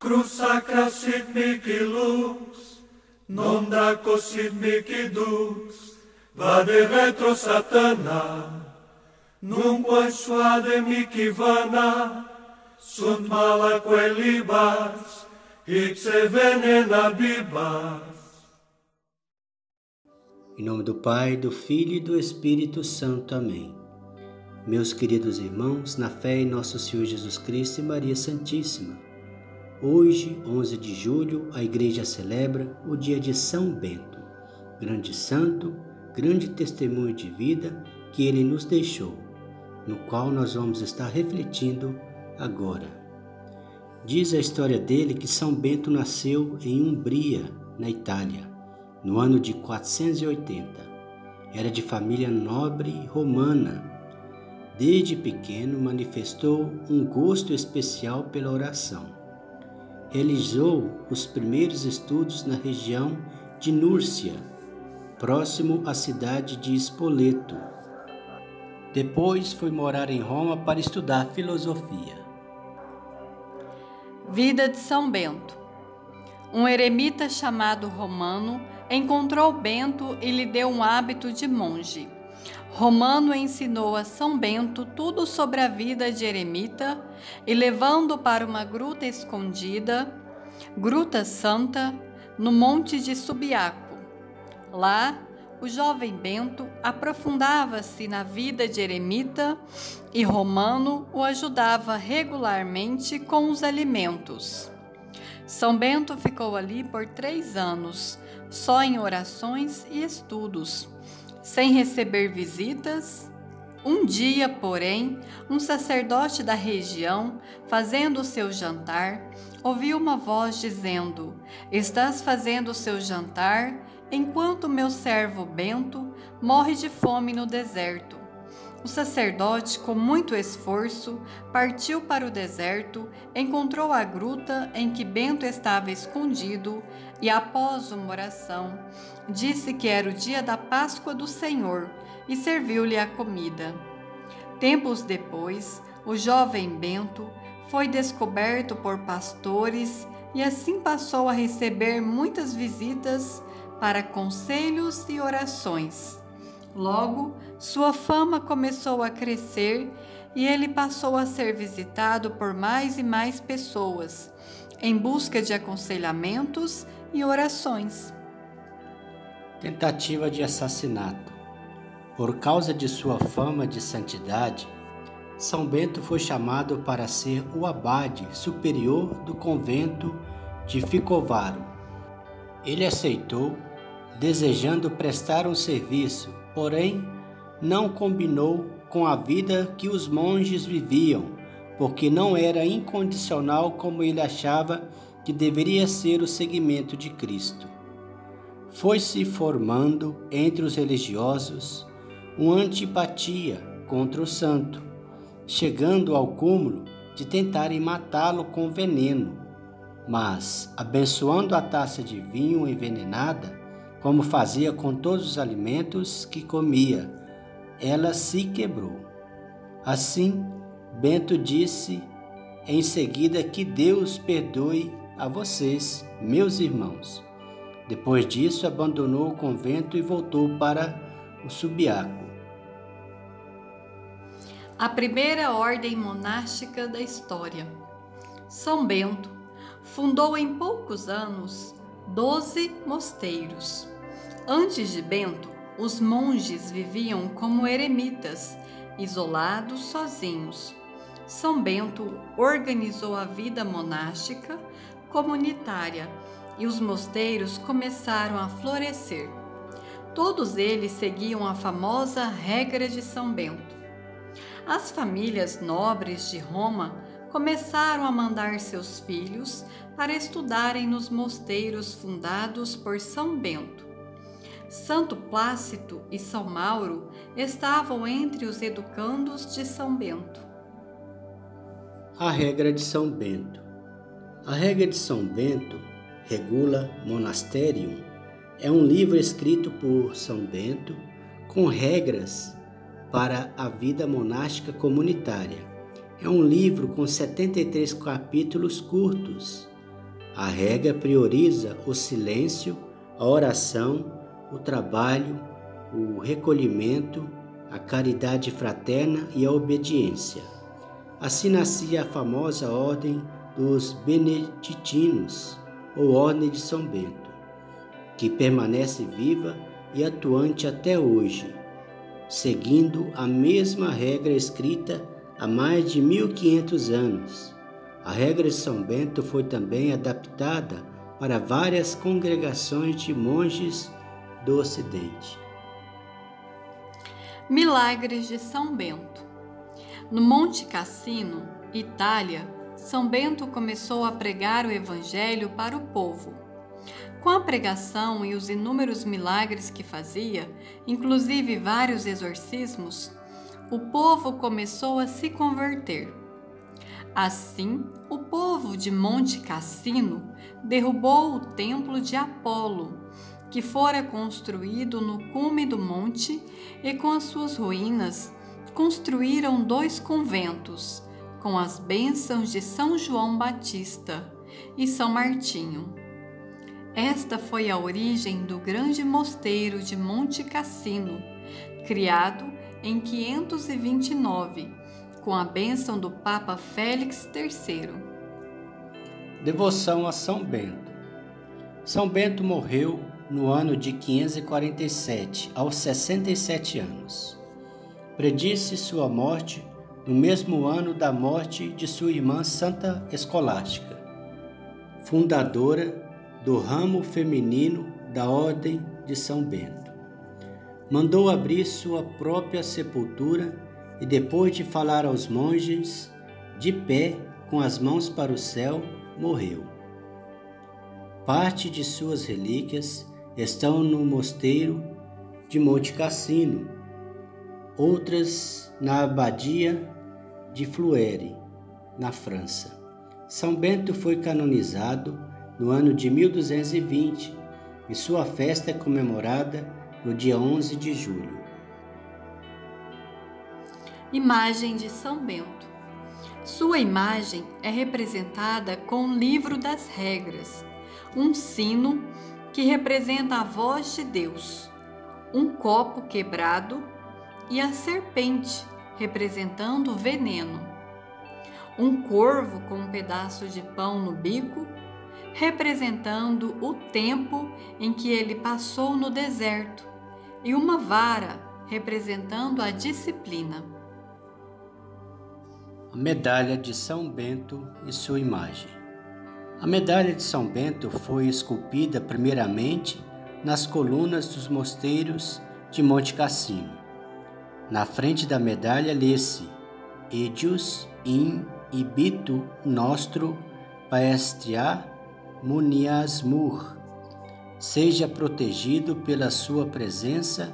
Cruz sacra sit mihi lux, non draco sit mihi dux, vade retro satana, nunque suade mihi vana, sunt mala quelibas, ipse venena bibas. Em nome do Pai, do Filho e do Espírito Santo. Amém. Meus queridos irmãos, na fé em nosso Senhor Jesus Cristo e Maria Santíssima, Hoje, 11 de julho, a Igreja celebra o dia de São Bento, grande santo, grande testemunho de vida que ele nos deixou, no qual nós vamos estar refletindo agora. Diz a história dele que São Bento nasceu em Umbria, na Itália, no ano de 480. Era de família nobre romana. Desde pequeno manifestou um gosto especial pela oração realizou os primeiros estudos na região de Núrcia, próximo à cidade de Spoleto. Depois foi morar em Roma para estudar filosofia. Vida de São Bento. Um eremita chamado Romano encontrou Bento e lhe deu um hábito de monge. Romano ensinou a São Bento tudo sobre a vida de eremita e, levando para uma gruta escondida, Gruta Santa, no Monte de Subiaco. Lá, o jovem Bento aprofundava-se na vida de eremita e Romano o ajudava regularmente com os alimentos. São Bento ficou ali por três anos, só em orações e estudos sem receber visitas. Um dia, porém, um sacerdote da região, fazendo o seu jantar, ouviu uma voz dizendo: Estás fazendo o seu jantar enquanto meu servo Bento morre de fome no deserto. O sacerdote, com muito esforço, partiu para o deserto, encontrou a gruta em que Bento estava escondido e, após uma oração, disse que era o dia da Páscoa do Senhor e serviu-lhe a comida. Tempos depois, o jovem Bento foi descoberto por pastores e assim passou a receber muitas visitas para conselhos e orações. Logo, sua fama começou a crescer e ele passou a ser visitado por mais e mais pessoas, em busca de aconselhamentos e orações. Tentativa de assassinato. Por causa de sua fama de santidade, São Bento foi chamado para ser o abade superior do convento de Ficovaro. Ele aceitou, desejando prestar um serviço porém, não combinou com a vida que os monges viviam, porque não era incondicional como ele achava que deveria ser o seguimento de Cristo. Foi se formando entre os religiosos uma antipatia contra o santo, chegando ao cúmulo de tentarem matá-lo com veneno. Mas, abençoando a taça de vinho envenenada, como fazia com todos os alimentos que comia. Ela se quebrou. Assim, Bento disse em seguida que Deus perdoe a vocês, meus irmãos. Depois disso, abandonou o convento e voltou para o Subiaco. A primeira ordem monástica da história. São Bento fundou em poucos anos doze mosteiros. Antes de Bento, os monges viviam como eremitas, isolados sozinhos. São Bento organizou a vida monástica comunitária e os mosteiros começaram a florescer. Todos eles seguiam a famosa regra de São Bento. As famílias nobres de Roma começaram a mandar seus filhos para estudarem nos mosteiros fundados por São Bento. Santo Plácido e São Mauro estavam entre os educandos de São Bento. A regra de São Bento. A regra de São Bento, Regula Monasterium, é um livro escrito por São Bento com regras para a vida monástica comunitária. É um livro com 73 capítulos curtos A regra prioriza o silêncio, a oração, o trabalho, o recolhimento, a caridade fraterna e a obediência. Assim nascia a famosa Ordem dos Beneditinos, ou Ordem de São Bento, que permanece viva e atuante até hoje, seguindo a mesma regra escrita há mais de 1500 anos. A regra de São Bento foi também adaptada para várias congregações de monges do Ocidente. Milagres de São Bento. No Monte Cassino, Itália, São Bento começou a pregar o Evangelho para o povo. Com a pregação e os inúmeros milagres que fazia, inclusive vários exorcismos, o povo começou a se converter. Assim, o povo de Monte Cassino derrubou o templo de Apolo que fora construído no cume do monte, e com as suas ruínas construíram dois conventos, com as bênçãos de São João Batista e São Martinho. Esta foi a origem do grande mosteiro de Monte Cassino, criado em 529, com a bênção do Papa Félix III. Devoção a São Bento. São Bento morreu no ano de 547, aos 67 anos. Predisse sua morte no mesmo ano da morte de sua irmã Santa Escolástica, fundadora do ramo feminino da Ordem de São Bento. Mandou abrir sua própria sepultura e, depois de falar aos monges, de pé, com as mãos para o céu, morreu. Parte de suas relíquias estão no mosteiro de Monte Cassino, outras na abadia de Fluere, na França. São Bento foi canonizado no ano de 1220 e sua festa é comemorada no dia 11 de julho. Imagem de São Bento. Sua imagem é representada com o livro das regras, um sino que representa a voz de Deus, um copo quebrado e a serpente, representando o veneno. Um corvo com um pedaço de pão no bico, representando o tempo em que ele passou no deserto, e uma vara, representando a disciplina. A medalha de São Bento e sua imagem. A medalha de São Bento foi esculpida primeiramente nas colunas dos mosteiros de Monte Cassino. Na frente da medalha lê-se Edius in ibitu nostro paestria muniasmur. Seja protegido pela sua presença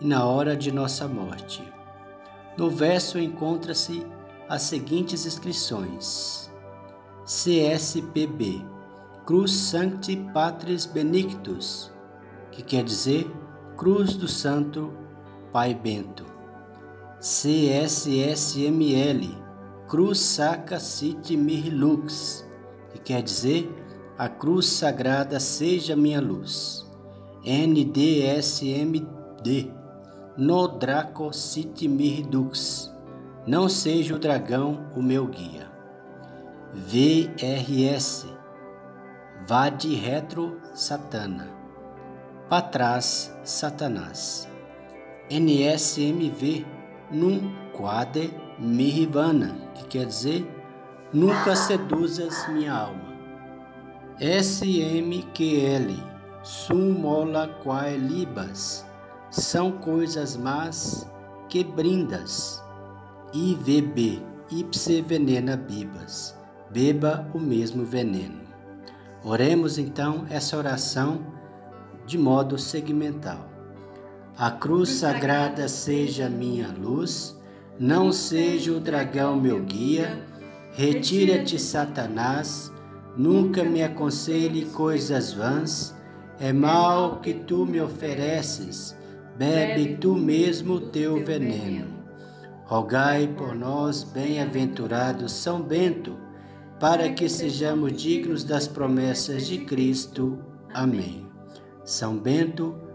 e na hora de nossa morte. No verso encontra-se as seguintes inscrições: CSPB, Cruz Sancti Patris Benedictus, que quer dizer Cruz do Santo Pai Bento. CSSML, Cruz Sacra Sit Mirlux, que quer dizer A Cruz Sagrada Seja Minha Luz. NDSMD, No Draco Sit Mirdux, Não seja o dragão o meu guia. VRS Vade Retro Satana Patras Satanás NSMV Num Quade Mirivana, que quer dizer Nunca seduzas minha alma. SMQL Sumola Quaelibas São coisas más que brindas. IVB Ipse Venena Bibas beba o mesmo veneno. Oremos então essa oração de modo segmental. A cruz sagrada seja minha luz, não seja o dragão meu guia. Retira-te, Satanás, nunca me aconselhe coisas vãs. É mal que tu me ofereces, bebe tu mesmo teu veneno. Rogai por nós, bem-aventurado São Bento, para que sejamos dignos das promessas de Cristo. Amém. São Bento,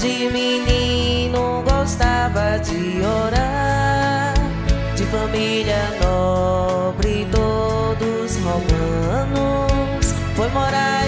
De menino gostava de orar, de família nobre, todos romanos. Foi morar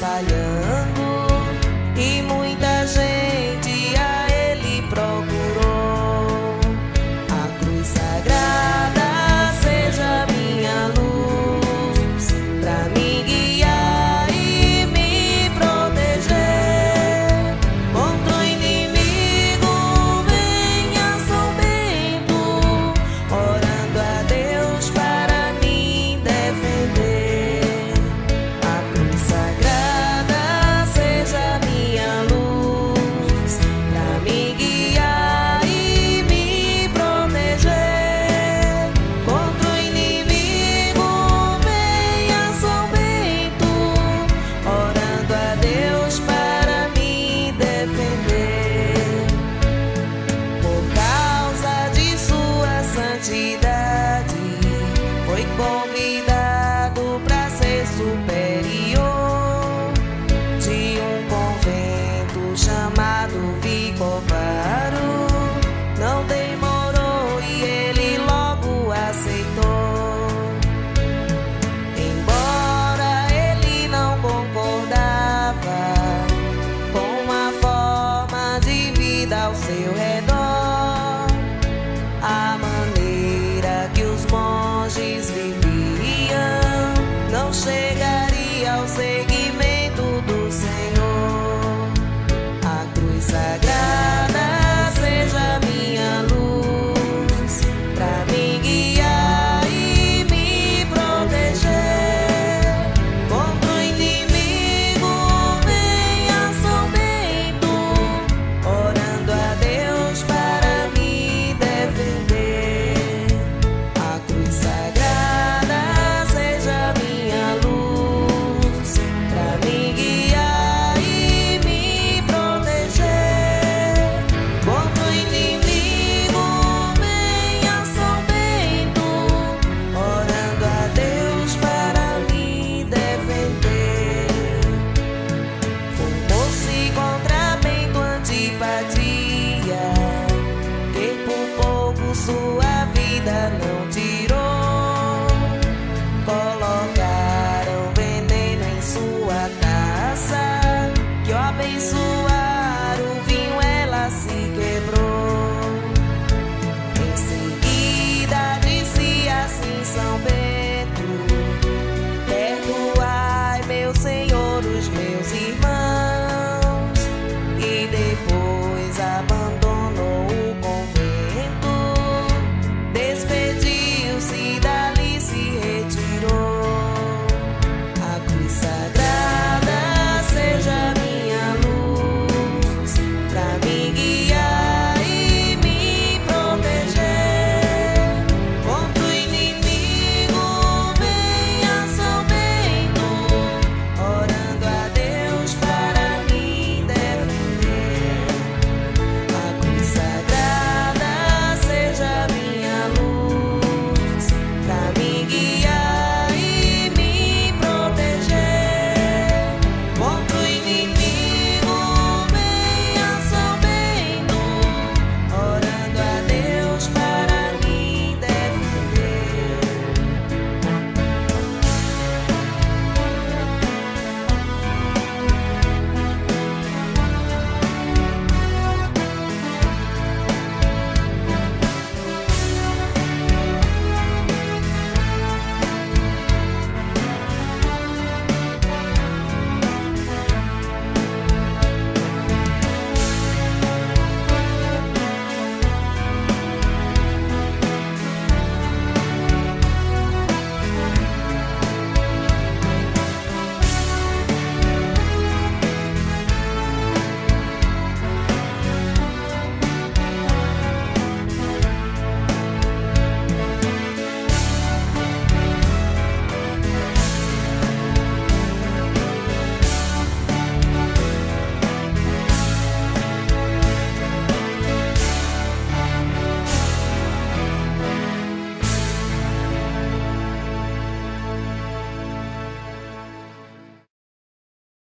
palo.